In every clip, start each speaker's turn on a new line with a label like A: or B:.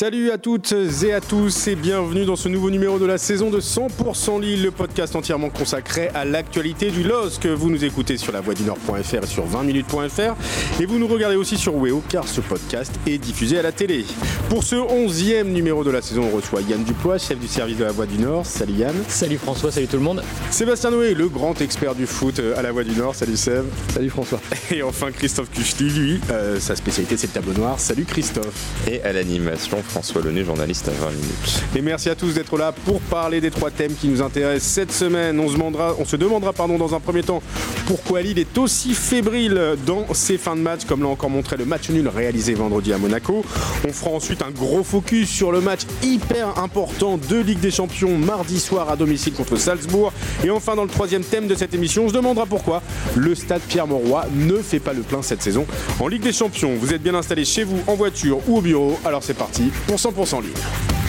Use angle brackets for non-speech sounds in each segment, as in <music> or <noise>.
A: Salut à toutes et à tous et bienvenue dans ce nouveau numéro de la saison de 100% Lille, le podcast entièrement consacré à l'actualité du LOSC. Vous nous écoutez sur la du Nord.fr et sur 20minutes.fr et vous nous regardez aussi sur Weo car ce podcast est diffusé à la télé. Pour ce 11e numéro de la saison, on reçoit Yann Duplois, chef du service de la Voix du Nord. Salut Yann.
B: Salut François, salut tout le monde.
A: Sébastien Noé, le grand expert du foot à la Voix du Nord. Salut Seb.
C: Salut François. <laughs>
A: Et enfin Christophe Kuchli, lui, euh, sa spécialité c'est le tableau noir. Salut Christophe.
D: Et à l'animation, François Lené, journaliste à 20 minutes.
A: Et merci à tous d'être là pour parler des trois thèmes qui nous intéressent cette semaine. On se demandera, on se demandera pardon, dans un premier temps pourquoi Lille est aussi fébrile dans ses fins de match, comme l'a encore montré le match nul réalisé vendredi à Monaco. On fera ensuite un gros focus sur le match hyper important de Ligue des Champions mardi soir à domicile contre Salzbourg. Et enfin, dans le troisième thème de cette émission, on se demandera pourquoi le stade Pierre-Mauroy ne fait pas le plein cette saison en Ligue des Champions. Vous êtes bien installé chez vous, en voiture ou au bureau, alors c'est parti pour 100% Lille.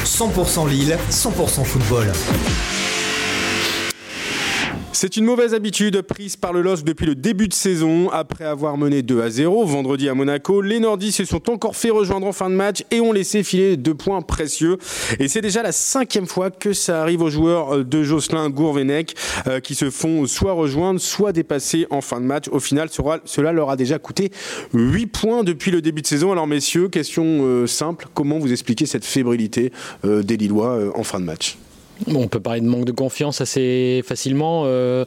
E: 100% Lille, 100% football.
A: C'est une mauvaise habitude prise par le LOSC depuis le début de saison. Après avoir mené 2 à 0 vendredi à Monaco, les Nordistes se sont encore fait rejoindre en fin de match et ont laissé filer deux points précieux. Et c'est déjà la cinquième fois que ça arrive aux joueurs de Jocelyn Gourvenec euh, qui se font soit rejoindre, soit dépasser en fin de match. Au final, cela leur a déjà coûté 8 points depuis le début de saison. Alors messieurs, question euh, simple, comment vous expliquez cette fébrilité euh, des Lillois en fin de match?
B: On peut parler de manque de confiance assez facilement. Euh,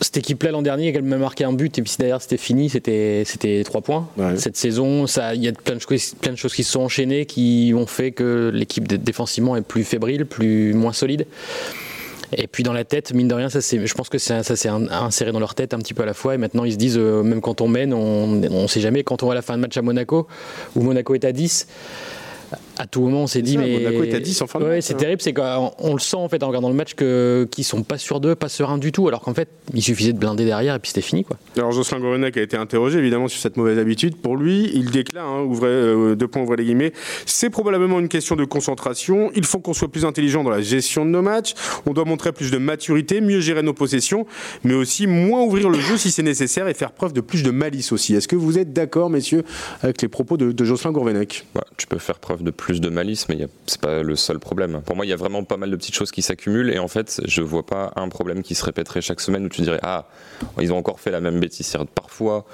B: cette équipe-là l'an dernier, elle m'a marqué un but et puis d'ailleurs c'était fini, c'était c'était trois points. Cette saison, il y a plein de, plein de choses qui se sont enchaînées qui ont fait que l'équipe défensivement est plus fébrile, plus moins solide. Et puis dans la tête, mine de rien, ça je pense que ça, s'est inséré dans leur tête un petit peu à la fois. Et maintenant ils se disent, euh, même quand on mène, on ne sait jamais. Quand on voit la fin de match à Monaco, où Monaco est à 10, à tout moment, on s'est dit, mais.
A: Monaco est à 10 en fin de
B: ouais, c'est terrible, c'est qu'on le sent en fait en regardant le match que qu'ils sont pas sûrs d'eux, pas sereins du tout, alors qu'en fait, il suffisait de blinder derrière et puis c'était fini. Quoi.
A: Alors Jocelyn Gorenec a été interrogé évidemment sur cette mauvaise habitude. Pour lui, il déclare, hein, ouvrez, euh, deux points, ouvrez les guillemets, c'est probablement une question de concentration. Il faut qu'on soit plus intelligent dans la gestion de nos matchs. On doit montrer plus de maturité, mieux gérer nos possessions, mais aussi moins ouvrir le jeu si c'est nécessaire et faire preuve de plus de malice aussi. Est-ce que vous êtes d'accord, messieurs, avec les propos de, Jocelyn Gourvenec
D: Tu peux faire preuve de plus de malice, mais c'est pas le seul problème. Pour moi, il y a vraiment pas mal de petites choses qui s'accumulent et en fait, je vois pas un problème qui se répéterait chaque semaine où tu dirais ah ils ont encore fait la même bêtise. Parfois,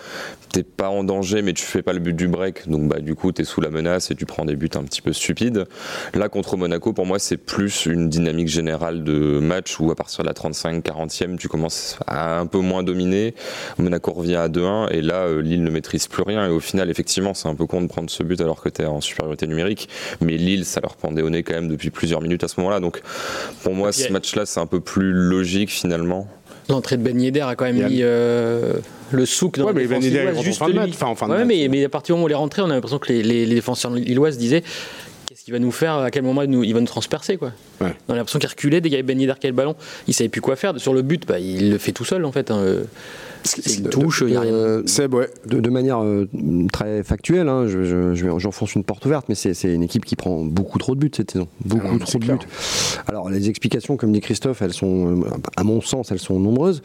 D: t'es pas en danger, mais tu fais pas le but du break, donc bah du coup t'es sous la menace et tu prends des buts un petit peu stupides. Là contre Monaco, pour moi, c'est plus une dynamique générale de match où à partir de la 35-40e, tu commences à un peu moins dominer. Monaco revient à 2-1 et là euh, Lille ne maîtrise plus rien et au final, effectivement, c'est un peu con de prendre ce but alors que t'es en supériorité numérique, mais Lille, ça leur pendait au nez quand même depuis plusieurs minutes à ce moment-là. Donc pour moi, ce match-là, c'est un peu plus logique finalement.
B: L'entrée de Ben Yedder a quand même mis euh, le souk dans
A: ouais, mais Ben Yedder juste en fin de match. Enfin, en fin de
B: ouais, mais, mais, à partir du moment où on est rentré, on a l'impression que les, les, les défenseurs lillois se disaient qu'il va nous faire, à quel moment il, nous, il va nous transpercer. Quoi. Ouais. On a l'impression qu'il reculait dès qu'il y avait Ben Yedder qui le ballon. Il savait plus quoi faire. Sur le but, bah, il le fait tout seul en fait. Hein. C'est une touche, il n'y a rien.
C: ouais. de, de, manière euh, très factuelle, hein, j'enfonce je, une porte ouverte, mais c'est une équipe qui prend beaucoup trop de buts cette saison. Beaucoup ah trop de buts. Alors, les explications, comme dit Christophe, elles sont, euh, à mon sens, elles sont nombreuses.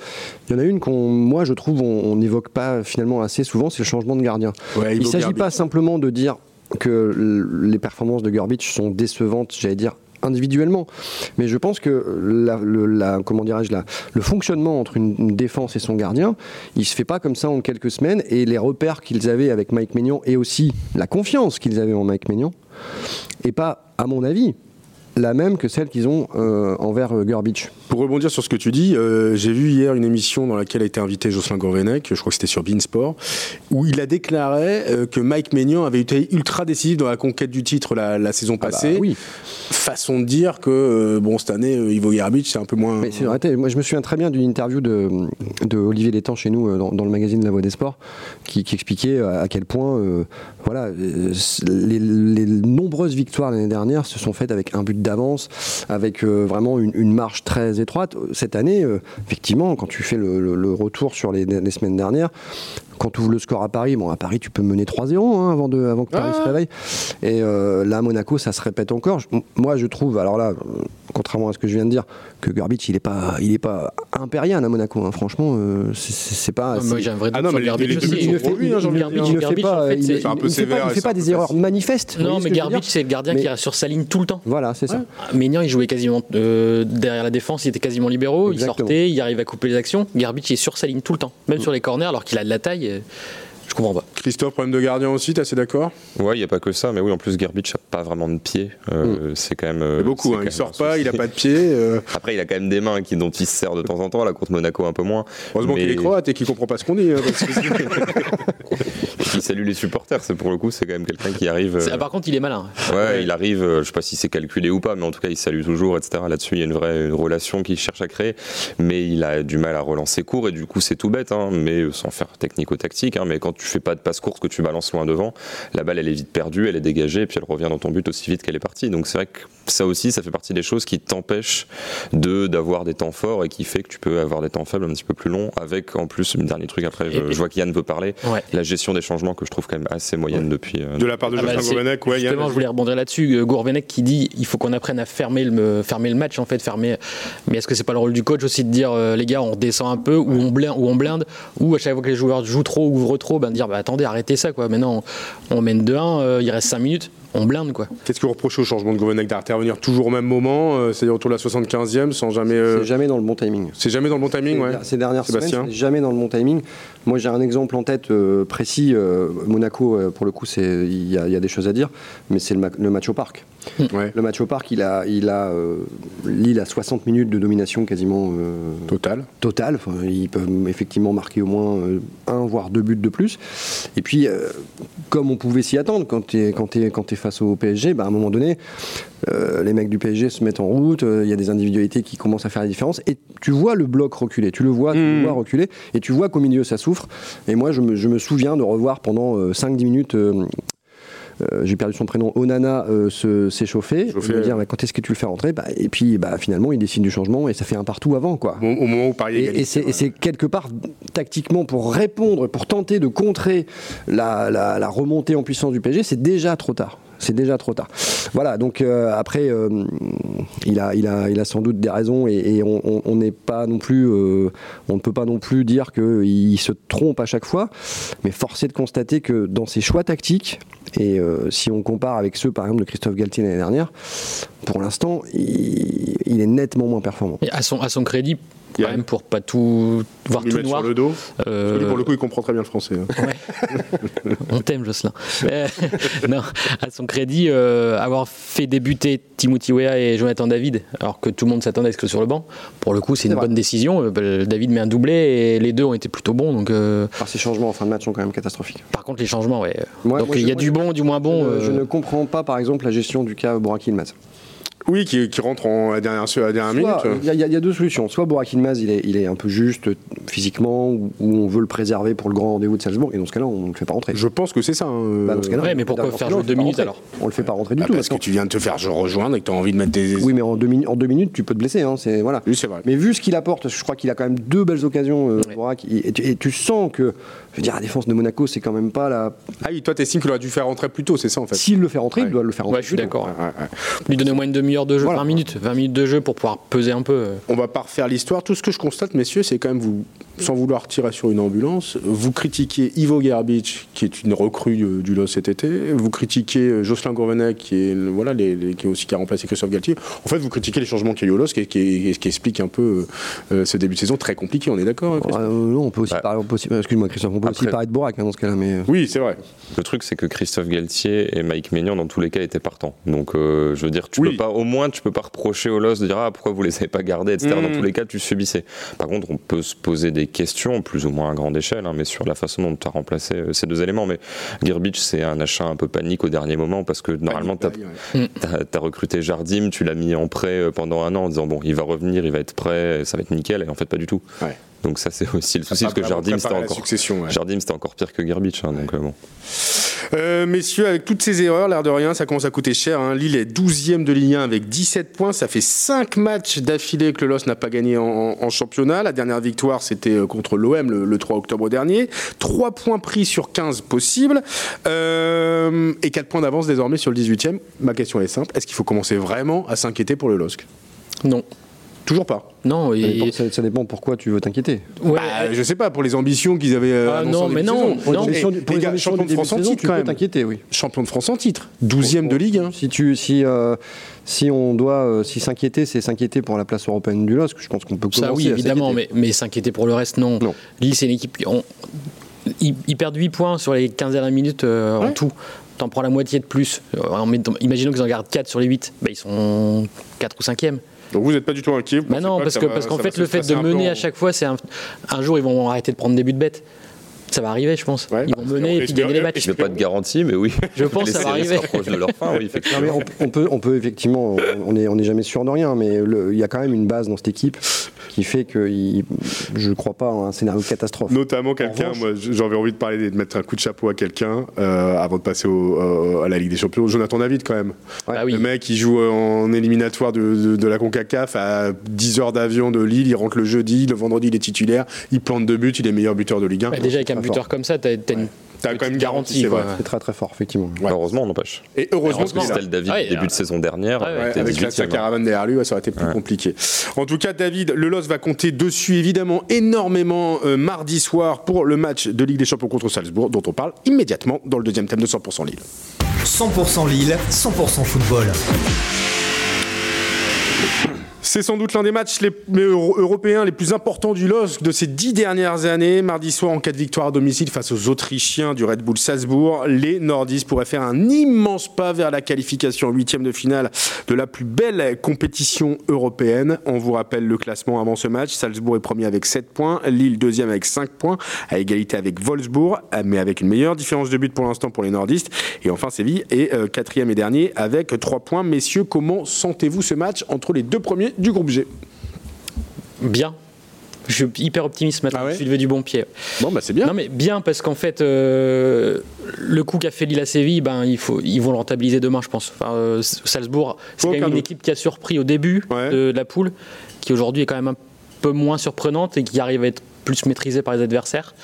C: Il y en a une qu'on, moi, je trouve, on n'évoque pas finalement assez souvent, c'est le changement de gardien. Ouais, il ne s'agit pas simplement de dire que les performances de Garbage sont décevantes, j'allais dire individuellement. Mais je pense que la, comment dirais-je, le fonctionnement entre une, défense et son gardien, il se fait pas comme ça en quelques semaines. Et les repères qu'ils avaient avec Mike Maignan et aussi la confiance qu'ils avaient en Mike Maignan, et pas, à mon avis, la même que celle qu'ils ont euh, envers euh.
A: Pour rebondir sur ce que tu dis, euh, j'ai vu hier une émission dans laquelle a été invité Jocelyn Gourvenec, je crois que c'était sur Beansport, où il a déclaré euh, que Mike Maignan avait été ultra décisif dans la conquête du titre la, saison ah bah passée. oui. Façon de dire que, bon, cette année, Ivo Beach, c'est un peu moins...
C: Mais moi je me souviens très bien d'une interview de, de Olivier Létang chez nous, dans, le magazine La Voix des Sports, qui, expliquait à quel point, voilà, les, les nombreuses victoires l'année dernière se sont faites avec un but d'avance, avec euh, vraiment une, marge très étroite. Cette année, euh, effectivement, quand tu fais le, retour sur les, semaines dernières, quand tu ouvres le score à Paris, bon, à Paris, tu peux mener 3-0 hein, avant, de, avant que Paris se réveille. Et là, à Monaco, ça se répète encore. moi, je trouve, alors là, contrairement à ce que je viens de dire, que Garbage, il est pas, il est pas impérial à Monaco. Hein. Franchement, c'est pas.
B: moi, j'ai un vrai
A: ah non, mais aussi.
C: Il ne fait, il, ne fait pas, il, il fait pas des erreurs manifestes.
B: Non, mais Garbage, c'est le gardien qui reste sur sa ligne tout le temps.
C: Voilà, c'est ça.
B: Ménian, il jouait quasiment derrière la défense, il était quasiment libéraux, il sortait, il arrive à couper les actions. Garbage est sur sa ligne tout le temps, même sur les corners, alors qu'il a de la taille. Je comprends pas.
A: Christophe, problème de gardien aussi, t'es assez d'accord?
D: Ouais, il n'y a pas que ça, mais oui, en plus, Garbage n'a pas vraiment de pied. Euh, mm. C'est quand même.
A: Euh, beaucoup, hein, il sort pas, il a pas de pied. Euh. <laughs>
D: Après, il a quand même des mains qui, dont il se sert de temps en temps, là, contre Monaco un peu moins.
A: Heureusement qu'il est croate et qu'il comprend pas ce qu'on dit. Hein, <laughs> <laughs>
D: il salue les supporters, c'est pour le coup, c'est quand même quelqu'un qui arrive.
B: Par contre, il est malin.
D: Ouais, il arrive, je sais pas si c'est calculé ou pas, mais en tout cas, il salue toujours, etc. Là-dessus, il y a une vraie relation qu'il cherche à créer, mais il a du mal à relancer court, et du coup, c'est tout bête, hein, mais sans faire technico-tactique, hein, mais quand tu fais pas de passe courte que tu balances loin devant, la balle elle est vite perdue, elle est dégagée et puis elle revient dans ton but aussi vite qu'elle est partie. Donc c'est vrai que ça aussi, ça fait partie des choses qui t'empêchent de d'avoir des temps forts et qui fait que tu peux avoir des temps faibles un petit peu plus longs. Avec en plus, un dernier truc après, je, vois qu'Yann veut parler, la gestion des changements que je trouve quand même assez moyenne depuis.
A: Euh, de la part de ah bah, Gourvenec, ouais.
B: Justement, je voulais rebondir là-dessus. Euh, Gourvenec qui dit il faut qu'on apprenne à fermer le fermer le match en fait, fermer. Mais est-ce que c'est pas le rôle du coach aussi de dire euh, les gars, on descend un peu ou on blinde ou on blinde ou à chaque fois que les joueurs jouent trop ou ouvrent trop, ben dire bah attendez arrêtez ça quoi. Maintenant on mène 2-1, il reste 5 minutes on blinde quoi.
A: Qu'est-ce que vous reprochez au changement de Gourvenec d'intervenir toujours au même moment, euh, c'est-à-dire autour de la 75e, sans jamais.
C: Euh, c'est jamais dans le bon timing.
A: C'est jamais dans le bon timing, ouais.
C: Ces dernières Sébastien. semaines, c'est jamais dans le bon timing. Moi, j'ai un exemple en tête euh, précis. Monaco, pour le coup, il y, a des choses à dire, mais c'est le, match au parc. Hmm. Le match au parc, il a, il a Lille a 60 minutes de domination quasiment
A: totale.
C: Totale. ils peuvent effectivement marquer au moins un voire deux buts de plus. Et puis, comme on pouvait s'y attendre, quand tu es, quand es, quand es face au PSG, bah, à un moment donné, euh, les mecs du PSG se mettent en route, euh, il y a des individualités qui commencent à faire la différence, et tu vois le bloc reculer, tu le vois, tu le hmm. vois reculer, et tu vois qu'au milieu ça souffre. Et moi, je me, souviens de revoir pendant 5-10 euh, minutes j'ai perdu son prénom, Onana s'échauffer, se, me dire quand est-ce que tu le fais rentrer? Bah, Et puis bah, finalement, il décide du changement et ça fait un partout avant. Quoi.
A: Au, moment où Paris
C: Et, et c'est quelque part tactiquement pour répondre, pour tenter de contrer la, la remontée en puissance du PSG, c'est déjà trop tard c'est déjà trop tard. Voilà, donc euh, après, euh, il, a, sans doute des raisons et, on n'est pas non plus, euh, on ne peut pas non plus dire qu'il se trompe à chaque fois, mais force est de constater que dans ses choix tactiques, et si on compare avec ceux par exemple de Christophe Galtier l'année dernière, pour l'instant, il, est nettement moins performant.
B: Et à son crédit, quand même pour pas tout voir tout noir.
A: sur le dos. Euh... pour le coup, il comprend très bien le français. Hein.
B: Ouais. <laughs> On t'aime, Jocelyn. <laughs> non, à son crédit, euh, avoir fait débuter Timothy Weah et Jonathan David, alors que tout le monde s'attendait à ce que sur le banc, pour le coup, c'est une bonne décision. Euh, bah, David met un doublé et les deux ont été plutôt bons. Donc, euh...
C: Par ces changements en fin de match sont quand même catastrophiques.
B: Par contre, les changements, ouais. donc il y a du bon, du moins bon.
C: Je, ne comprends pas, par exemple, la gestion du cas Bouraki Ilmaz.
A: Oui, qui, rentre en, à dernière, minute.
C: Il y, a deux solutions. Soit Borak Ilmaz, il est, il est un peu juste physiquement, ou on veut le préserver pour le grand rendez-vous de Salzbourg, et dans ce cas-là, on ne le fait pas rentrer.
A: Je pense que c'est ça. Hein.
B: Bah, mais pourquoi faire jouer deux minutes alors
C: On le fait pas rentrer du
A: bah,
C: tout.
A: Parce que tu viens de te faire rejoindre et que tu as envie de mettre des.
C: Oui, mais en deux, en deux minutes, tu peux te blesser. Hein, voilà.
A: Oui, c'est vrai.
C: Mais vu ce qu'il apporte, je crois qu'il a quand même deux belles occasions, euh, Borak, et, tu sens que je veux dire, la défense de Monaco, c'est quand même pas la.
A: Ah oui, toi, t'estimes qu'il aurait dû faire rentrer plus tôt, c'est ça en fait
C: S'il le fait rentrer, il doit le faire rentrer.
B: Ouais, je suis d'accord. Lui donner moins une demi-heure de jeu, 20 minutes, 20 minutes de jeu pour pouvoir peser un peu.
A: On va pas refaire l'histoire. Tout ce que je constate, messieurs, c'est quand même vous, sans vouloir tirer sur une ambulance, vous critiquez Ivo Gerbic, qui est une recrue du LOS cet été. Vous critiquez euh, Jocelyn Gourvenec, qui est voilà, les, qui aussi qui a remplacé Christophe Galtier. En fait, vous critiquez les changements qu'il y a eu au LOS, qui, qui, qui, explique un peu euh, ce début de saison très compliqué. On est d'accord
C: hein, euh, Non, on peut aussi parler. Excuse-moi, Christophe. On peut aussi parler de Borac hein, dans ce cas-là. Mais... Euh.
A: Oui, c'est vrai.
D: Le truc, c'est que Christophe Galtier et Mike Maignan, dans tous les cas, étaient partants. Donc, euh, je veux dire, tu peux pas, au moins, tu peux pas reprocher au LOS de dire ah, pourquoi vous les avez pas gardés, etc. Dans mm. tous les cas, tu subissais. Par contre, on peut se poser des questions, plus ou moins à grande échelle, hein, mais sur la façon dont tu as remplacé euh, ces deux éléments. Mais Girbich, c'est un achat un peu panique au dernier moment parce que normalement, tu as, recruté Jardim, tu l'as mis en prêt pendant un an en disant bon, il va revenir, il va être prêt, ça va être nickel, et en fait, pas du tout. Donc ça, c'est aussi le souci, parce que Jardim, c'était encore,
A: succession, ouais.
D: Jardim, c'était encore pire que Gerbich. hein, donc, euh, bon.
A: Euh, messieurs, avec toutes ces erreurs, l'air de rien, ça commence à coûter cher. hein. Lille est 12e de Ligue 1 avec 17 points. Ça fait 5 matchs d'affilée que le LOS n'a pas gagné en, en championnat. La dernière victoire, c'était euh, contre l'OM le, le 3 octobre dernier. 3 points pris sur 15 possibles. Euh, et 4 points d'avance désormais sur le 18e. Ma question est simple. Est-ce qu'il faut commencer vraiment à s'inquiéter pour le LOSC
B: Non.
A: Toujours pas.
B: Non,
C: Ça
B: et...
C: dépend, ça- ça dépend pourquoi tu veux t'inquiéter.
B: Ouais,
A: Bah, je sais pas, pour les ambitions qu'ils avaient euh,
B: Ah, non, mais non,
A: saison.
B: non.
C: Pour les du-
A: les
C: pour les
A: gars, champion de France en titre
C: tu
A: quand
C: peux
A: même.
C: t'inquiéter, oui.
A: Champion de France en titre. 12e de Ligue 1.
C: Si tu si euh, si on doit euh, si s'inquiéter, c'est s'inquiéter pour la place européenne du LOSC. Je pense qu'on peut commencer
B: Ça, oui, évidemment, mais, mais s'inquiéter pour le reste, non.
C: Non.
B: Lille, c'est une équipe. qui- on- ils, ils perdent 8 points sur les 15 dernières minutes euh, en tout. T'en prends la moitié de plus. Euh, imaginons qu'ils en gardent 4 sur les 8. Bah, ils sont 4 ou 5e.
A: Donc vous n'êtes pas du tout inquiet.
B: Bah non, parce qu'en fait, le fait de mener
A: en-
B: à chaque fois, c'est un, un jour, ils vont arrêter de prendre des buts bêtes. Ça va arriver, je pense.
A: Ouais,
B: ils
A: bah,
B: vont mener et puis gagner les matchs.
D: Je n'ai pas de garantie, mais oui.
B: Je pense que ça va arriver.
D: de leur fin, oui,
C: Non,
D: effectivement.
C: mais on, on peut, on peut effectivement, on n'est on est jamais sûr de rien, mais il y a quand même une base dans cette équipe qui fait que il- je ne crois pas à un scénario catastrophe.
A: Notamment quelqu'un, moi j'avais envie de parler, de mettre un coup de chapeau à quelqu'un euh, avant de passer au- euh, à la Ligue des Champions. Jonathan David quand même.
B: Ah oui.
A: Le mec il joue euh, en éliminatoire de, de- de la CONCACAF à 10 heures d'avion de Lille, il rentre le jeudi, le vendredi il est titulaire, il plante deux buts, il est meilleur buteur de Ligue 1.
B: Bah, déjà, avec un
C: très
B: buteur
C: fort.
B: comme ça, t'as t'as une
A: T'as quand même
B: petite
A: garanti,
B: garantie.
A: c'est
B: quoi.
A: vrai.
C: C'est très très fort, effectivement.
A: Ouais.
D: Heureusement, on n'empêche.
A: Et heureusement,
B: Heureusement.
A: qu'il est là.
D: C'était le David
B: Ouais,
D: début de saison dernière.
B: ouais, ouais,
A: avec la, sa
D: 18e,
A: caravane derrière lui, ouais, ça aurait été plus
D: Ouais.
A: compliqué. En tout cas, David, le LOS va compter dessus évidemment énormément euh, mardi soir pour le match de Ligue des Champions contre Salzbourg, dont on parle immédiatement dans le deuxième thème de 100% Lille.
E: 100% Lille, 100% football.
A: C'est sans doute l'un des matchs les, les euro- européens les plus importants du LOSC de ces dix dernières années. Mardi soir, en cas de victoire à domicile face aux Autrichiens du Red Bull Salzbourg, les Nordistes pourraient faire un immense pas vers la qualification en huitième de finale de la plus belle compétition européenne. On vous rappelle le classement avant ce match. Salzbourg est premier avec 7 points, Lille deuxième avec 5 points, à égalité avec Wolfsburg, mais avec une meilleure différence de but pour l'instant pour les Nordistes. Et enfin, Séville est euh, quatrième et dernier avec 3 points. Messieurs, comment sentez-vous ce match entre les deux premiers du groupe G
B: Bien. Je suis hyper optimiste maintenant.
A: Ah ouais
B: je suis levé du bon pied.
A: Bon, bah c'est bien.
B: Non mais bien parce qu'en fait euh, le coup qu'a fait Lille à Séville, ben il faut ils vont le rentabiliser demain, je pense. Enfin, euh, Salzbourg, c'est quand même une équipe qui a surpris au début
A: Ouais.
B: de, de la poule, qui aujourd'hui est quand même un peu moins surprenante et qui arrive à être plus maîtrisée par les adversaires.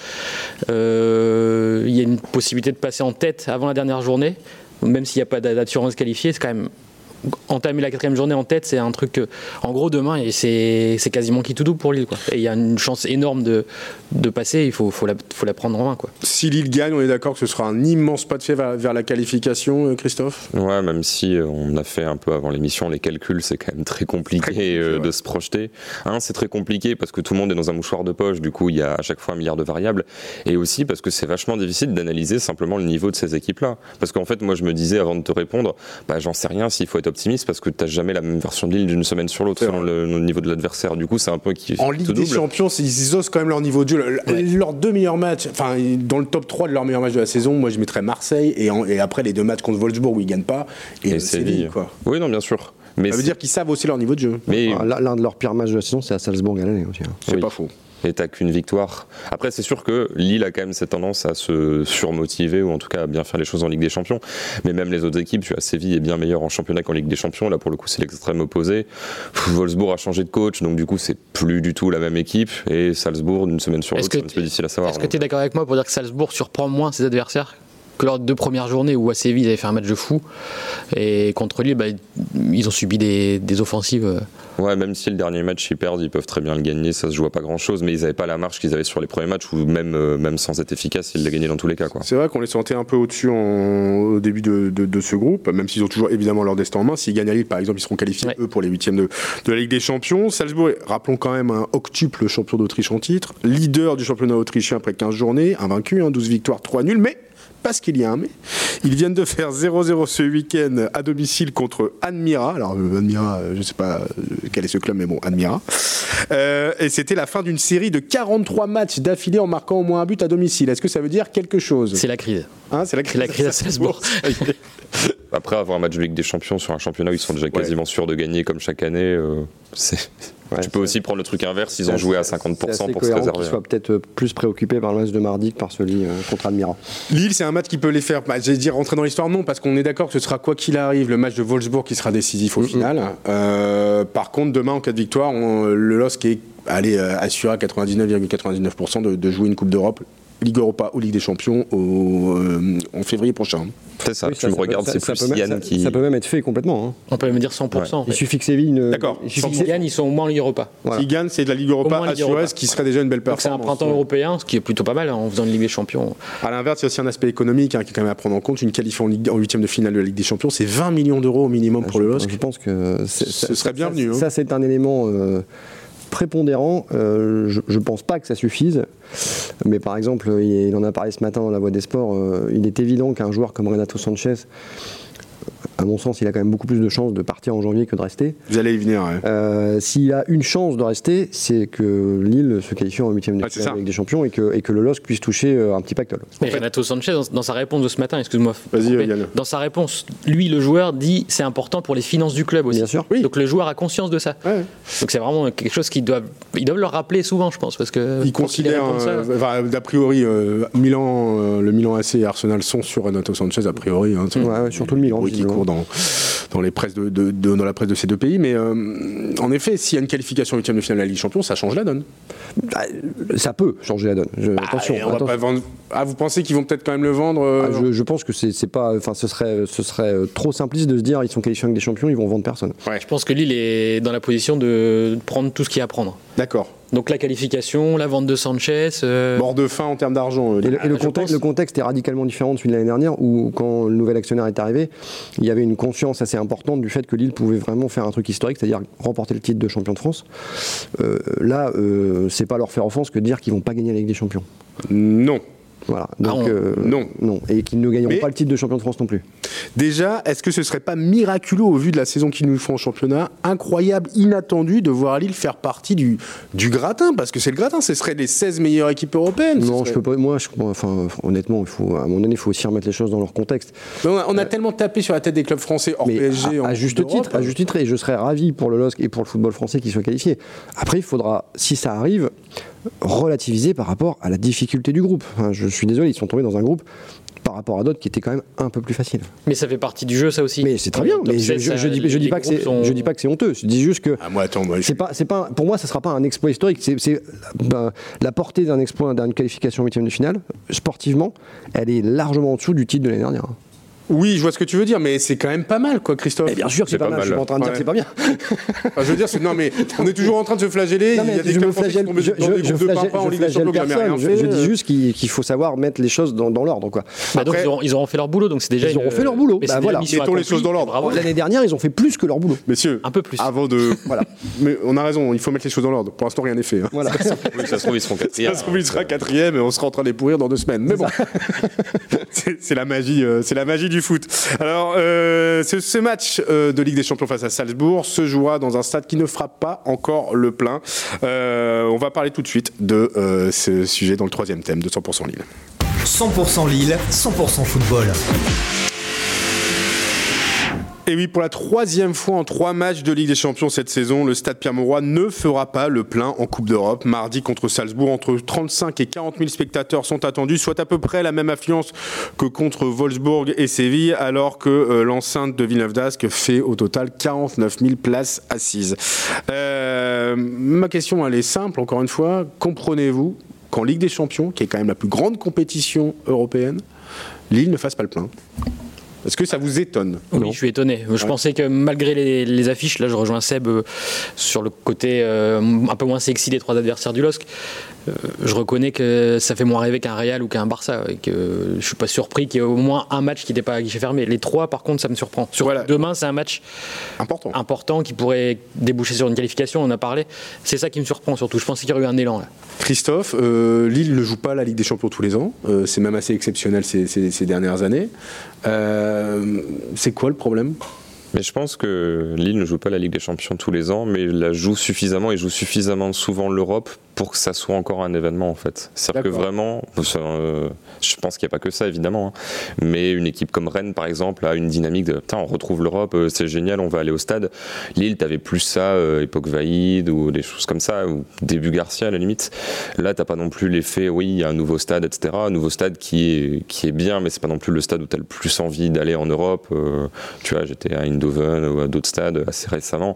B: Euh, Il y a une possibilité de passer en tête avant la dernière journée, même s'il n'y a pas d'assurance qualifiée, c'est quand même entamer la quatrième journée en tête, c'est un truc que, en gros, demain, et c'est c'est quasiment qui tout double pour Lille. Quoi. Et il y a une chance énorme de, de passer, il faut, faut, la, faut la prendre en main. Quoi.
A: Si Lille gagne, on est d'accord que ce sera un immense pas de fait vers, vers la qualification, euh, Christophe?
D: Ouais, même si euh, on a fait un peu avant l'émission les calculs, c'est quand même très compliqué,
A: Très compliqué,
D: euh,
A: ouais.
D: de se projeter. Un, c'est très compliqué parce que tout le monde est dans un mouchoir de poche, du coup il y a à chaque fois un milliard de variables, et aussi parce que c'est vachement difficile d'analyser simplement le niveau de ces équipes-là. Parce qu'en fait, moi je me disais avant de te répondre, bah j'en sais rien s'il faut être optimiste parce que t'as jamais la même version de l'île d'une semaine sur l'autre selon le, le niveau de l'adversaire. Du coup, c'est un peu qui
A: En Ligue des. Champions, ils osent quand même leur niveau de jeu. Le- Leurs deux meilleurs matchs, enfin, dans le top 3 de leurs meilleurs matchs de la saison, moi je mettrais Marseille et, en- et après les deux matchs contre Wolfsburg où ils gagnent pas et,
D: Et.
A: Séville. Quoi.
D: Oui, non, bien sûr. Mais
A: Ça veut dire qu'ils savent aussi leur niveau de jeu.
D: mais
C: L'un de leurs pires matchs de la saison, c'est à Salzbourg à l'année aussi. hein.
A: C'est
D: Oui.
A: pas faux.
D: et t'as qu'une victoire. Après, c'est sûr que Lille a quand même cette tendance à se surmotiver ou en tout cas à bien faire les choses en Ligue des Champions. Mais même les autres équipes, tu vois, Séville est bien meilleur en championnat qu'en Ligue des Champions. Là, pour le coup, c'est l'extrême opposé. Wolfsburg a changé de coach, donc du coup, c'est plus du tout la même équipe. Et Salzbourg, d'une semaine sur l'autre, c'est un peu difficile à savoir.
B: Est-ce que tu es d'accord avec moi pour dire que Salzbourg surprend moins ses adversaires que lors des deux premières journées où à Séville ils avaient fait un match de fou et contre Lille bah, ils ont subi des, des offensives euh,
D: Ouais, même si le dernier match ils perdent, ils peuvent très bien le gagner, ça se joue à pas grand chose, mais ils n'avaient pas la marche qu'ils avaient sur les premiers matchs où même, euh, même sans être efficace, ils les gagnaient dans tous les cas. Quoi.
A: C'est vrai qu'on les sentait un peu au-dessus en- au début de, de- de ce groupe, même s'ils ont toujours évidemment leur destin en main. S'ils gagnent à Lille, par exemple, ils seront qualifiés,
B: Ouais.
A: eux, pour les huitièmes de, de la Ligue des Champions. Salzbourg, est, rappelons quand même, un octuple champion d'Autriche en titre, leader du championnat autrichien après 15 journées, invaincu, hein, 12 victoires, 3 nuls, mais parce qu'il y a un mais. Ils viennent de faire 0-0 ce week-end à domicile contre Admira. Alors, euh, Admira, euh, je ne sais pas euh, quel est ce club, mais bon, Admira. Euh, et c'était la fin d'une série de 43 matchs d'affilée en marquant au moins un but à domicile. Est-ce que ça veut dire quelque chose?
B: C'est la crise
A: Hein, c'est la <laughs>
B: c'est la crise à Salzbourg
D: Après, avoir un match de Ligue des Champions sur un championnat où ils sont déjà quasiment sûrs de gagner comme chaque année, euh, <laughs> tu peux aussi prendre le truc inverse, ils ont joué à 50% pour se
C: réserver. Qu'ils soient peut-être plus préoccupés par le match de mardi que par celui contre Admira.
A: Lille, c'est un match qui peut les faire, bah, j'allais dire, rentrer dans l'histoire, non, parce qu'on est d'accord que ce sera quoi qu'il arrive le match de Wolfsburg qui sera décisif au final. par contre, demain, en cas de victoire, le LOSC est allez, assuré à 99,99% de, de jouer une Coupe d'Europe Ligue Europa ou Ligue des Champions euh, en février prochain.
D: C'est ça, tu regardes, c'est plus
C: Yann
D: qui.
C: Ça peut même être fait complètement. Hein.
B: On peut même dire 100%.
C: Il suffit que Séville.
A: D'accord.
B: S'ils gagnent, ils sont au moins en Ligue Europa.
A: S'ils gagnent, c'est de la Ligue Europa assurée, ce qui serait déjà une belle performance.
B: C'est un printemps européen, ce qui est plutôt pas mal hein, en faisant une Ligue des Champions.
A: À l'inverse, il y a aussi un aspect économique hein, qui est quand même à prendre en compte. Une qualification en huitième de finale de la Ligue des Champions, c'est 20 millions d'euros au minimum pour le LOSC.
C: Je pense que
A: ce serait bienvenu.
C: Ça, c'est un élément euh, prépondérant. Euh, je ne pense pas que ça suffise. Mais par exemple, il, en a parlé ce matin dans la Voix des Sports. Euh, il est évident qu'un joueur comme Renato Sanchez à mon sens, il a quand même beaucoup plus de chances de partir en janvier que de rester.
A: Vous allez y venir.
C: Euh, s'il a une chance de rester, c'est que Lille se qualifie en huitième de finale avec des champions et que, et que le LOSC puisse toucher euh, un petit pactole.
B: Mais Renato Sanchez, dans, sa réponse de ce matin, excuse-moi.
A: Vas-y,
B: Dans sa réponse, lui, le joueur, dit c'est important pour les finances du club aussi.
C: Bien sûr.
B: Oui. Donc le joueur a conscience de ça. Donc c'est vraiment quelque chose qu'ils doivent, ils doivent le rappeler souvent, je pense, parce que.
A: Ils considèrent, euh, d'a priori, Milan, le Milan AC et Arsenal sont sur Renato Sanchez a priori. Hein,
C: ouais, surtout le Milan.
A: qui dans dans, les presses de, dans la presse de ces deux pays. Mais euh, en effet, s'il y a une qualification huitième de finale de la Ligue Champion, ça change la donne.
C: Bah, ça peut changer la donne.
A: Bah, attention. Ah, vous pensez qu'ils vont peut-être quand même le vendre euh,
C: ah, je, pense que c'est pas. Enfin, ce serait, ce serait euh, trop simpliste de se dire ils sont qualifiés avec des champions, ils vont vendre personne.
B: Je pense que Lille est dans la position de prendre tout ce qu'il y a à prendre.
A: D'accord.
B: Donc la qualification, la vente de Sanchez.
A: Euh... Bord de fin en termes d'argent.
C: Et, le, ah, contexte, le, contexte, est radicalement différent de celui de l'année dernière où, quand le nouvel actionnaire est arrivé, il y avait une conscience assez importante du fait que Lille pouvait vraiment faire un truc historique, c'est-à-dire remporter le titre de champion de France. Euh, là, euh, c'est pas leur faire offense que de dire qu'ils vont pas gagner la Ligue des Champions.
A: Non.
C: Voilà. Donc, ah, euh, non. non. Et qu'ils ne gagneront pas le titre de champion de France non plus.
A: Déjà, est-ce que ce serait pas miraculeux au vu de la saison qu'ils nous font en championnat Incroyable, inattendu de voir Lille faire partie du, du gratin, parce que c'est le gratin, ce serait les 16 meilleures équipes européennes.
C: Non, je peux pas. Moi, je, enfin, honnêtement, il faut, à un moment donné, il faut aussi remettre les choses dans leur contexte.
A: on a, euh, tellement tapé sur la tête des clubs français hors PSG.
C: À, juste titre, à juste titre, et je serais ravi pour le LOSC et pour le football français qu'ils soient qualifiés. Après, il faudra, si ça arrive, relativiser par rapport à la difficulté du groupe. je suis désolé, ils sont tombés dans un groupe par rapport à d'autres qui étaient quand même un peu plus faciles.
B: Mais ça fait partie du jeu, ça aussi.
C: Mais c'est très bien. Mais je, je, dis, je dis pas que c'est, je dis pas que c'est honteux. Je dis juste que.
A: Ah, moi, attends, moi,
C: c'est pas, c'est pas, pour moi, ça sera pas un exploit historique. C'est, ben, la portée d'un exploit, d'une qualification en huitième de finale, sportivement, elle est largement en dessous du titre de l'année dernière.
A: Oui, je vois ce que tu veux dire, mais c'est quand même pas mal, quoi, Christophe.
C: bien sûr, c'est pas, mal. Je suis pas en train de dire que c'est pas bien. <laughs>
A: je veux dire, non, mais <laughs> on est toujours en train de se flageller.
C: il y a des qui tombent dans des groupes de pimpins en des Champions Je dis juste qu'il faut savoir mettre les choses dans l'ordre, quoi.
B: Bah, donc ils auront fait leur boulot, donc c'est déjà.
C: Ils auront fait leur boulot.
A: Bah voilà. Mettons les choses dans l'ordre.
C: L'année dernière, ils ont fait plus que leur boulot.
A: Messieurs,
B: un peu plus.
A: Avant de, <laughs> voilà. Mais on a raison, il faut mettre les choses dans l'ordre. Pour l'instant, rien n'est fait. Hein.
C: Voilà.
D: Ça se trouve, ils seront quatrième.
A: Ça se trouve, il sera quatrième et on sera en train de les pourrir dans deux semaines. Mais bon, c'est la magie, euh, c'est la magie foot. Alors, euh, ce, match euh, de Ligue des Champions face à Salzbourg se jouera dans un stade qui ne frappe pas encore le plein. Euh, on va parler tout de suite de ce sujet dans le troisième thème de 100% Lille.
E: 100% Lille, 100% football.
A: Et oui, pour la troisième fois en trois matchs de Ligue des Champions cette saison, le Stade Pierre-Mauroy ne fera pas le plein en Coupe d'Europe. Mardi contre Salzbourg, entre 35 et 40 000 spectateurs sont attendus, soit à peu près la même affluence que contre Wolfsburg et Séville, alors que euh, l'enceinte de Villeneuve d'Ascq fait au total 49 000 places assises. Euh, ma question, elle est simple, encore une fois. Comprenez-vous qu'en Ligue des Champions, qui est quand même la plus grande compétition européenne, Lille ne fasse pas le plein? Est-ce que ça vous étonne
B: Oui, je suis étonné. Je pensais que malgré les, affiches, là je rejoins Seb euh, sur le côté euh, un peu moins sexy des trois adversaires du LOSC, je reconnais que ça fait moins rêver qu'un Real ou qu'un Barça et que je suis pas surpris qu'il y ait au moins un match qui n'était pas à guichet fermé. Les trois, par contre, ça me surprend. Sur Demain, c'est un match
A: important.
B: important qui pourrait déboucher sur une qualification. On a parlé. C'est ça qui me surprend surtout. Je pensais qu'il y aurait eu un élan là.
A: Christophe, euh, Lille ne joue pas la Ligue des Champions tous les ans. Euh, c'est même assez exceptionnel ces, ces dernières années. c'est quoi le problème?
D: Mais je pense que Lille ne joue pas la Ligue des Champions tous les ans, mais la joue suffisamment et joue suffisamment souvent l'Europe pour que ça soit encore un événement en fait. C'est-à-dire que vraiment, euh, je pense qu'il n'y a pas que ça évidemment, hein. mais une équipe comme Rennes par exemple a une dynamique de putain, on retrouve l'Europe, euh, c'est génial, on va aller au stade. Lille, t'avais plus ça, euh, époque Vaïd ou des choses comme ça, ou début Garcia à la limite. Là, t'as pas non plus l'effet, oui, il y a un nouveau stade, etc. Un nouveau stade qui est, qui est bien, mais c'est pas non plus le stade où t'as le plus envie d'aller en Europe. tu vois, j'étais à Eindhoven ou à d'autres stades assez récemment.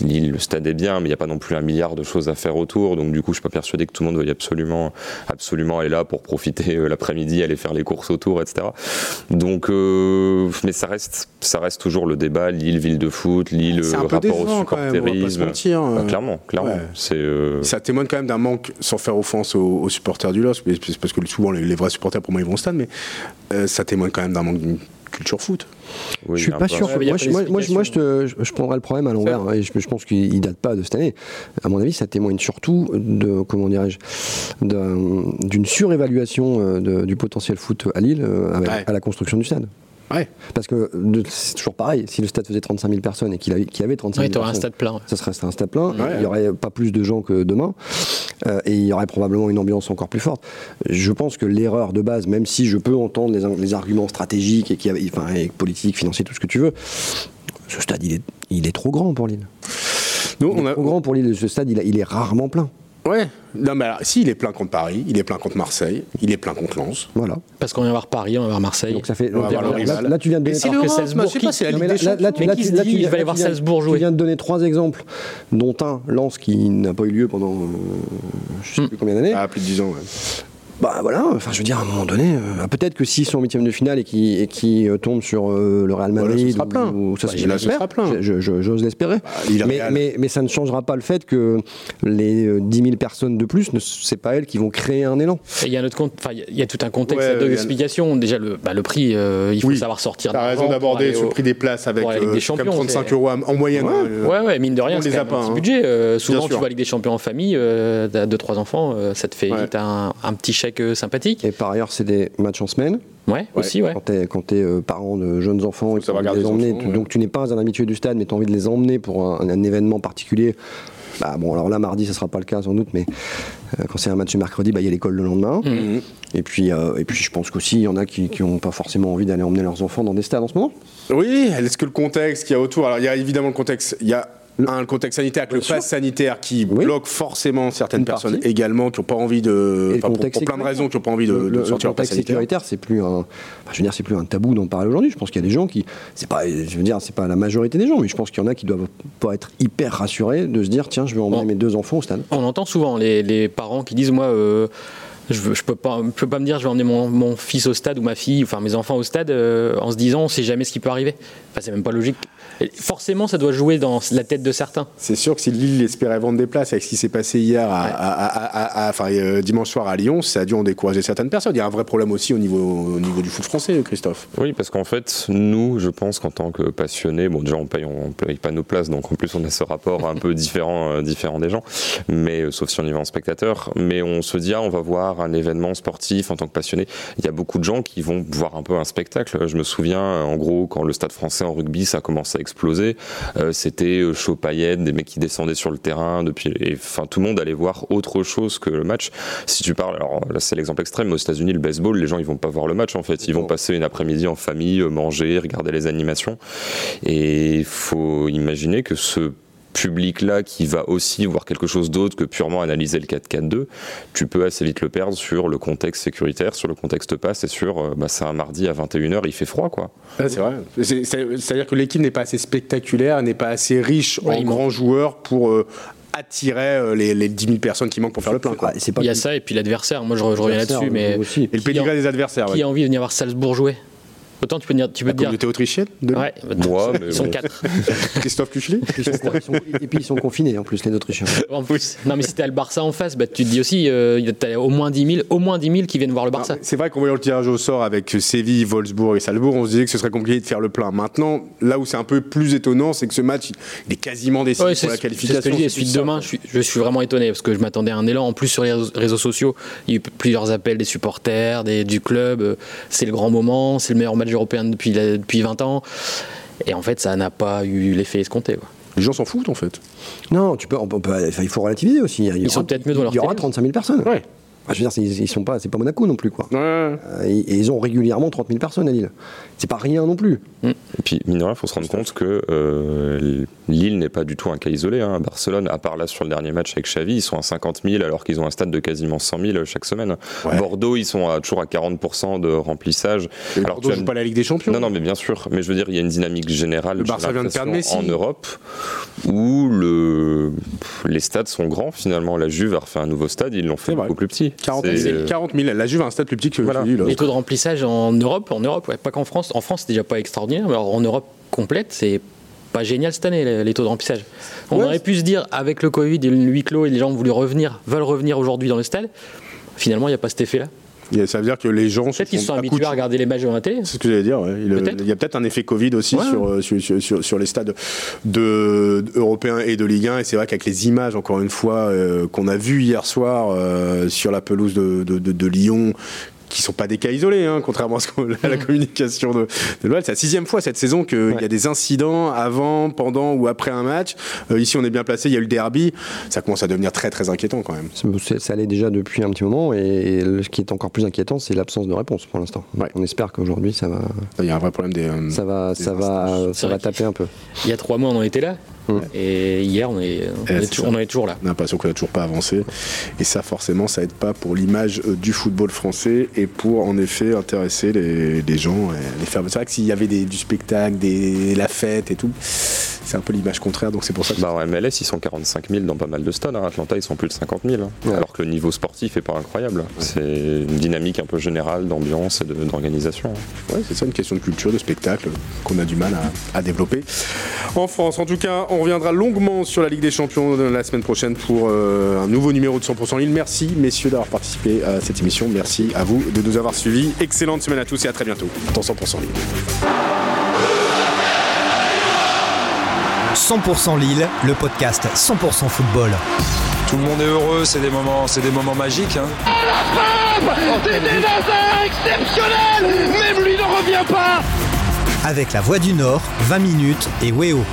D: Lille, le stade est bien, mais il n'y a pas non plus un milliard de choses à faire autour, donc du coup, je suis pas persuadé que tout le monde veuille absolument, absolument aller là pour profiter euh, l'après-midi, aller faire les courses autour, etc. Donc, euh, mais ça reste, ça reste toujours le débat Lille, ville de foot, Lille, rapport au supporterisme.
A: Bah,
D: clairement, clairement. C'est, euh,
A: Ça témoigne quand même d'un manque, sans faire offense aux, supporters du LOS, parce que souvent les, vrais supporters pour moi ils vont au stade, mais ça témoigne quand même d'un manque d'une culture foot.
C: je suis pas sûr. moi, moi, moi, je, te, je, prendrais le problème à l'envers. Hein, et je, pense qu'il date pas de cette année. À mon avis, ça témoigne surtout de comment dirais-je d'une surévaluation euh, du potentiel foot à Lille euh, à la construction du stade.
A: Ouais.
C: Parce que c'est toujours pareil, si le stade faisait 35 000 personnes et qu'il avait, qu avait 35 000 personnes,
B: un stade plein.
C: ça serait un stade plein, il n'y aurait pas plus de gens que demain, euh, et il y aurait probablement une ambiance encore plus forte. Je pense que l'erreur de base, même si je peux entendre les, les arguments stratégiques et, qui, enfin, et politiques, financiers, tout ce que tu veux, ce stade, il est, il est trop grand pour Lille. il est trop grand pour Lille, ce stade, il, il est rarement plein.
A: Ouais. Non, mais alors, si, il est plein contre Paris, il est plein contre Marseille, il est plein contre Lens.
C: Voilà.
B: Parce qu'on va voir Paris, on va voir Marseille.
C: Donc ça fait. là, tu viens de donner.
B: Si Salzbourg, je sais pas, c'est la Ligue des Champions. Mais qui se dit, il va aller voir Salzbourg jouer.
C: Tu viens de donner trois exemples, dont un, Lens, qui n'a pas eu lieu pendant. Euh, je sais hmm. plus combien d'années.
A: Ah, plus de 10 ans, ouais.
C: Bah voilà, enfin je veux dire à un moment donné, euh, peut-être que s'ils sont en huitième de finale et qui et qui euh, tombent sur euh, le Real Madrid,
A: voilà, ce sera plein. Ou, ça,
C: bah, ce sera plein. J'ose l'espérer. Bah, mais, mais, mais, ça ne changera pas le fait que les 10 000 personnes de plus, c'est pas elles qui vont créer un élan.
B: Il y a un autre compte, il y a tout un contexte ouais, d'explication. Déjà le, bah, le prix, il faut savoir sortir.
A: T'as raison d'aborder ce prix des places avec des champions, 35 euros en moyenne.
B: Ouais, ouais, mine de rien, c'est un petit hein. budget. Souvent, tu vas Ligue des Champions en famille, t'as deux trois enfants, ça te fait un petit chèque sympathique.
C: Et par ailleurs, c'est des matchs en semaine.
B: Ouais, aussi, ouais.
C: Quand tu es, euh, parent de jeunes enfants, et les emmener, donc tu n'es pas un habitué du stade, mais tu as envie de les emmener pour un, événement particulier. Bah bon, alors là, mardi, ça sera pas le cas sans doute, mais euh, quand c'est un match mercredi, bah, il y a l'école le lendemain. Mmh. Et, puis, euh, et puis, je pense qu'aussi, il y en a qui n'ont pas forcément envie d'aller emmener leurs enfants dans des stades en ce moment.
A: Oui, est-ce que le contexte qu'il y a autour. Alors, il y a évidemment le contexte. Il y a un, contexte sanitaire, avec le pass sanitaire qui bloque forcément certaines personnes également qui n'ont pas envie de, pour, plein de raisons, qui n'ont pas envie de,
C: le,
A: sortir
C: le contexte sécuritaire. C'est plus un, je veux dire, c'est plus un tabou d'en parler aujourd'hui. Je pense qu'il y a des gens qui, c'est pas, je veux dire, c'est pas la majorité des gens, mais je pense qu'il y en a qui doivent pas être hyper rassurés de se dire, tiens, je vais emmener mes deux enfants au stade.
B: On entend souvent les, les parents qui disent, moi. Euh, je, je peux pas, je peux pas me dire je vais emmener mon, mon, fils au stade ou ma fille, enfin mes enfants au stade euh, en se disant on sait jamais ce qui peut arriver. Enfin c'est même pas logique forcément, ça doit jouer dans la tête de certains.
A: C'est sûr que si Lille espérait vendre des places avec ce qui s'est passé hier, à, enfin, euh, dimanche soir à Lyon, ça a dû en décourager certaines personnes. Il y a un vrai problème aussi au niveau, au niveau du foot français, Christophe.
D: Oui, parce qu'en fait, nous, je pense qu'en tant que passionnés, bon, déjà, on paye, on paye pas nos places, donc en plus, on a ce rapport un peu <laughs> différent, euh, différent des gens, mais euh, sauf si on y va en spectateur. Mais on se dit, ah, on va voir un événement sportif en tant que passionné. Il y a beaucoup de gens qui vont voir un peu un spectacle. Je me souviens, en gros, quand le Stade français en rugby, ça a commencé explosé. Euh, c'était euh, chaud paillettes, des mecs qui descendaient sur le terrain depuis. Enfin, tout le monde allait voir autre chose que le match. Si tu parles, alors là c'est l'exemple extrême, mais aux États-Unis le baseball, les gens ils vont pas voir le match en fait, ils vont passer une après-midi en famille, euh, manger, regarder les animations. Et il faut imaginer que ce public-là qui va aussi voir quelque chose d'autre que purement analyser le 4-4-2, tu peux assez vite le perdre sur le contexte sécuritaire, sur le contexte passe et sur euh, bah, c'est un mardi à 21h, il fait froid quoi.
A: c'est vrai. C'est-à-dire que l'équipe n'est pas assez spectaculaire, n'est pas assez riche en grands joueurs pour euh, attirer euh, les, les, 10 000 personnes qui manquent pour faire le plein. Quoi.
B: il y a ça et puis l'adversaire. Moi, je, reviens là-dessus, mais
A: et le pédigré des adversaires.
B: Qui a envie de venir voir Salzbourg jouer? Autant tu peux dire. Tu peux
A: La dire. communauté autrichienne
B: de Ouais,
D: Moi, <laughs>
B: ils sont quatre.
A: Christophe Kuchli
C: Et puis ils sont confinés en plus, les Autrichiens.
B: En plus. Non, mais si t'as le Barça en face, bah, tu te dis aussi, euh, t'as au moins 10 000, au moins 10 000 qui viennent voir le Barça.
A: C'est vrai qu'en voyant le tirage au sort avec Séville, Wolfsburg et Salzbourg, on se disait que ce serait compliqué de faire le plein. Maintenant, là où c'est un peu plus étonnant, c'est que ce match, il est quasiment décidé pour la qualification.
B: C'est ce que je dis. demain, je suis, je suis, vraiment étonné parce que je m'attendais à un élan. En plus, sur les réseaux sociaux, il y a eu plusieurs appels des supporters, des, du club. C'est le grand moment, c'est le meilleur match européen depuis la depuis 20 ans. Et en fait, ça n'a pas eu l'effet escompté.
A: Les gens s'en foutent en fait.
C: Non, tu peux, on peut- il faut relativiser aussi. Il y
B: Ils sont
C: aura-
B: peut-être mieux dans leur
C: Il y aura
B: télé.
C: 35 000 personnes.
A: Ouais.
C: Je veux dire, c'est- ils, ils sont pas, c'est pas Monaco non plus quoi.
A: Ouais.
C: Euh, Et, et ils ont régulièrement 30 000 personnes à Lille. C'est pas rien non plus.
D: Et puis, mine de rien, il faut se rendre compte que euh, Lille n'est pas du tout un cas isolé. hein. Barcelone, à part là sur le dernier match avec Xavi, ils sont à 50 000 alors qu'ils ont un stade de quasiment 100 000 chaque semaine.
A: Ouais.
D: Bordeaux, ils sont à, toujours à 40% de remplissage.
A: Et
D: alors
A: Bordeaux
D: tu
A: joue pas la Ligue des Champions.
D: Non, non, mais bien sûr. Mais je veux dire, il y a une dynamique générale
A: Le Barça vient de perdre Messi.
D: en Europe où le, les stades sont grands. Finalement, la Juve a refait un nouveau stade, ils l'ont fait beaucoup plus petit.
A: 40
D: C'est-
A: 000, 40 000. La Juve a un stade plus petit que
D: Voilà.
A: celui-là.
B: Les taux de remplissage en Europe, en Europe, ouais, pas qu'en France. En France, c'est déjà pas extraordinaire, mais alors en Europe complète, c'est pas génial cette année, les, taux de remplissage. On
A: Ouais.
B: aurait pu se dire, avec le Covid et le huis clos, et les gens voulu revenir, veulent revenir aujourd'hui dans le stade. Finalement, il n'y a pas cet effet-là.
A: Et ça veut dire que les gens
B: Peut-être qu'ils sont habitués à regarder les matchs de la télé.
A: C'est ce que j'allais dire. ouais. Il, y a peut-être un effet Covid aussi
B: Ouais.
A: euh, sur, sur- sur- sur les stades de, européens et de Ligue 1. Et c'est vrai qu'avec les images, encore une fois, euh, qu'on a vues hier soir euh, sur la pelouse de, de- de- de Lyon, qui sont pas des cas isolés, hein, contrairement à, ce qu'on- à la communication de, de l'OL. C'est la sixième fois cette saison qu'il y a des incidents avant, pendant ou après un match. Euh, ici, on est bien placé. Il y a eu le derby. Ça commence à devenir très très inquiétant quand même.
C: Ça allait déjà depuis un petit moment et ce qui est encore plus inquiétant, c'est l'absence de réponse pour l'instant.
A: Ouais.
C: On espère qu'aujourd'hui ça va,
A: Il y a un vrai problème des. euh,
C: ça va,
A: des
C: ça va, ça va taper un peu.
B: Il y a trois mois, on en était là.
C: Ouais.
B: Et hier, on est, on,
A: Ouais,
B: est
A: c'est
B: toujours,
A: ça.
B: on en est toujours là.
A: On a l'impression qu'on n'a toujours pas avancé. Et ça, forcément, ça aide pas pour l'image euh, du football français et pour, en effet, intéresser les, les gens. et les faire... C'est vrai que s'il y avait des, du spectacle, des, la fête et tout, c'est un peu l'image contraire. Donc c'est pour ça que.
D: Bah, en MLS, ils sont 45 000 dans pas mal de stades. hein. Atlanta, ils sont plus de 50 000. hein.
C: Ouais.
D: Alors que le niveau sportif est pas incroyable. C'est une dynamique un peu générale d'ambiance et d'organisation.
A: Ouais, c'est ça, une question de culture, de spectacle qu'on a du mal à, à développer. En France, en tout cas, on reviendra longuement sur la Ligue des Champions la semaine prochaine pour euh, un nouveau numéro de 100% Lille. Merci, messieurs, d'avoir participé à cette émission. Merci à vous de nous avoir suivis. Excellente semaine à tous et à très bientôt dans 100% Lille.
E: 100% Lille, le podcast 100% football.
F: Tout le monde est heureux, c'est des moments, c'est des moments magiques. hein.
G: C'est des Hazard exceptionnel Même lui ne revient pas
E: Avec la Voix du Nord, 20 minutes et Weo.